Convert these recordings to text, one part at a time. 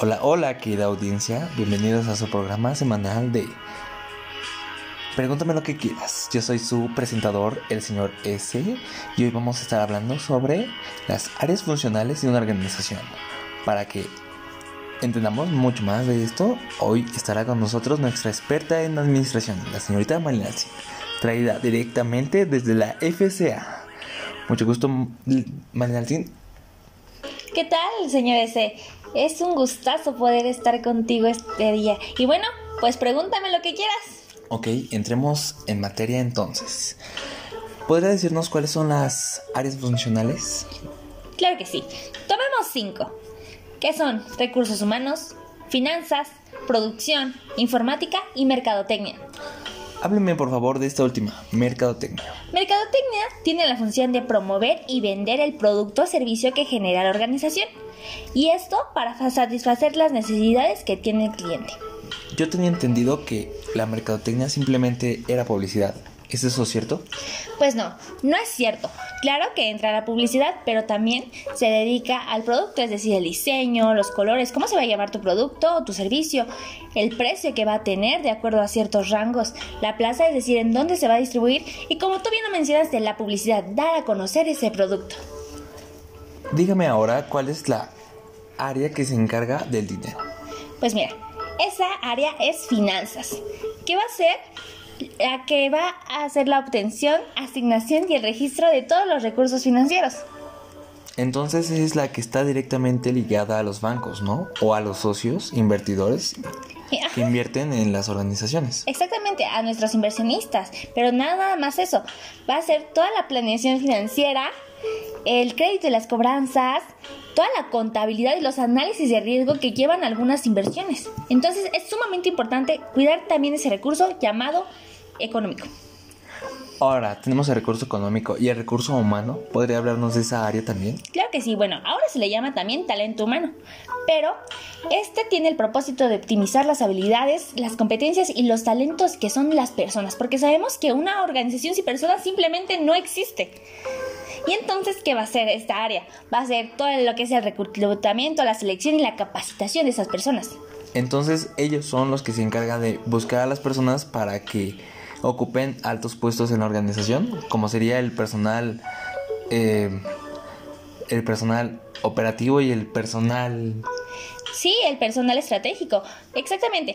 Hola, hola querida audiencia, bienvenidos a su programa semanal de Pregúntame lo que quieras. Yo soy su presentador, el señor S, y hoy vamos a estar hablando sobre las áreas funcionales de una organización. Para que entendamos mucho más de esto, hoy estará con nosotros nuestra experta en administración, la señorita Malinazzi, traída directamente desde la FCA. Mucho gusto, Malinazzi. ¿Qué tal, señor S? Es un gustazo poder estar contigo este día. Y bueno, pues pregúntame lo que quieras. Ok, entremos en materia entonces. ¿Podría decirnos cuáles son las áreas funcionales? Claro que sí. Tomemos cinco. ¿Qué son? Recursos humanos, finanzas, producción, informática y mercadotecnia. Hábleme por favor de esta última, mercadotecnia. Mercadotecnia tiene la función de promover y vender el producto o servicio que genera la organización. Y esto para satisfacer las necesidades que tiene el cliente. Yo tenía entendido que la mercadotecnia simplemente era publicidad. ¿Es eso cierto? Pues no, no es cierto. Claro que entra la publicidad, pero también se dedica al producto, es decir, el diseño, los colores, cómo se va a llamar tu producto o tu servicio, el precio que va a tener de acuerdo a ciertos rangos, la plaza, es decir, en dónde se va a distribuir y como tú bien lo mencionaste, la publicidad, dar a conocer ese producto. Dígame ahora cuál es la área que se encarga del dinero. Pues mira, esa área es finanzas, ¿Qué va a ser la que va a hacer la obtención, asignación y el registro de todos los recursos financieros. Entonces es la que está directamente ligada a los bancos, ¿no? O a los socios, invertidores que invierten en las organizaciones. Exactamente, a nuestros inversionistas. Pero nada más eso. Va a ser toda la planeación financiera, el crédito y las cobranzas, toda la contabilidad y los análisis de riesgo que llevan algunas inversiones. Entonces es sumamente importante cuidar también ese recurso llamado económico. Ahora, tenemos el recurso económico y el recurso humano. ¿Podría hablarnos de esa área también? Claro que sí. Bueno, ahora se le llama también talento humano. Pero este tiene el propósito de optimizar las habilidades, las competencias y los talentos que son las personas. Porque sabemos que una organización sin personas simplemente no existe. Y entonces, ¿qué va a ser esta área? Va a ser todo lo que es el reclutamiento, la selección y la capacitación de esas personas. Entonces, ellos son los que se encargan de buscar a las personas para que ocupen altos puestos en la organización, como sería el personal, eh, el personal operativo y el personal Sí, el personal estratégico, exactamente.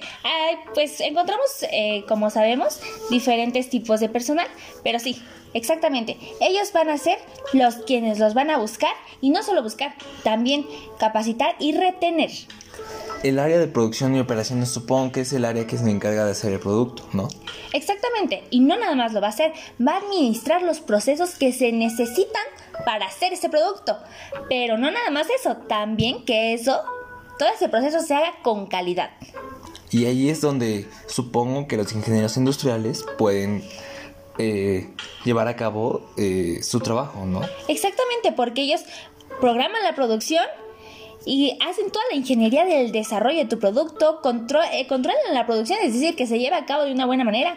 pues encontramos, eh, como sabemos, diferentes tipos de personal, pero sí, exactamente. Ellos van a ser los quienes los van a buscar y no solo buscar, también capacitar y retener. El área de producción y operaciones supongo que es el área que se encarga de hacer el producto, ¿no? Exactamente, y no nada más lo va a hacer, va a administrar los procesos que se necesitan para hacer ese producto. Pero no nada más eso, también que eso, todo ese proceso se haga con calidad. Y ahí es donde supongo que los ingenieros industriales pueden eh, llevar a cabo eh, su trabajo, ¿no? Exactamente, porque ellos programan la producción y hacen toda la ingeniería del desarrollo de tu producto, eh, controlan la producción, es decir, que se lleve a cabo de una buena manera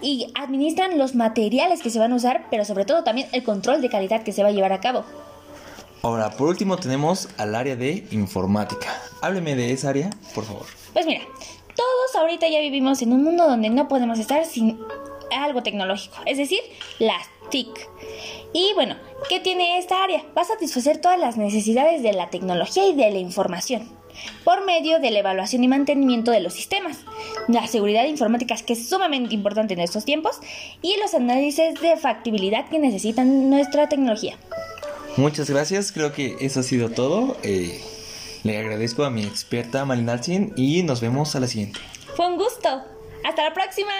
y administran los materiales que se van a usar, pero sobre todo también el control de calidad que se va a llevar a cabo. Ahora, por último tenemos al área de informática. Hábleme de esa área, por favor. Pues mira, todos ahorita ya vivimos en un mundo donde no podemos estar sin algo tecnológico, es decir, las TIC. Y bueno, ¿qué tiene esta área? Va a satisfacer todas las necesidades de la tecnología y de la información por medio de la evaluación y mantenimiento de los sistemas, la seguridad informática que es sumamente importante en estos tiempos y los análisis de factibilidad que necesitan nuestra tecnología. Muchas gracias, creo que eso ha sido todo. Eh, le agradezco a mi experta Malinalcin y nos vemos a la siguiente. Fue un gusto. Hasta la próxima.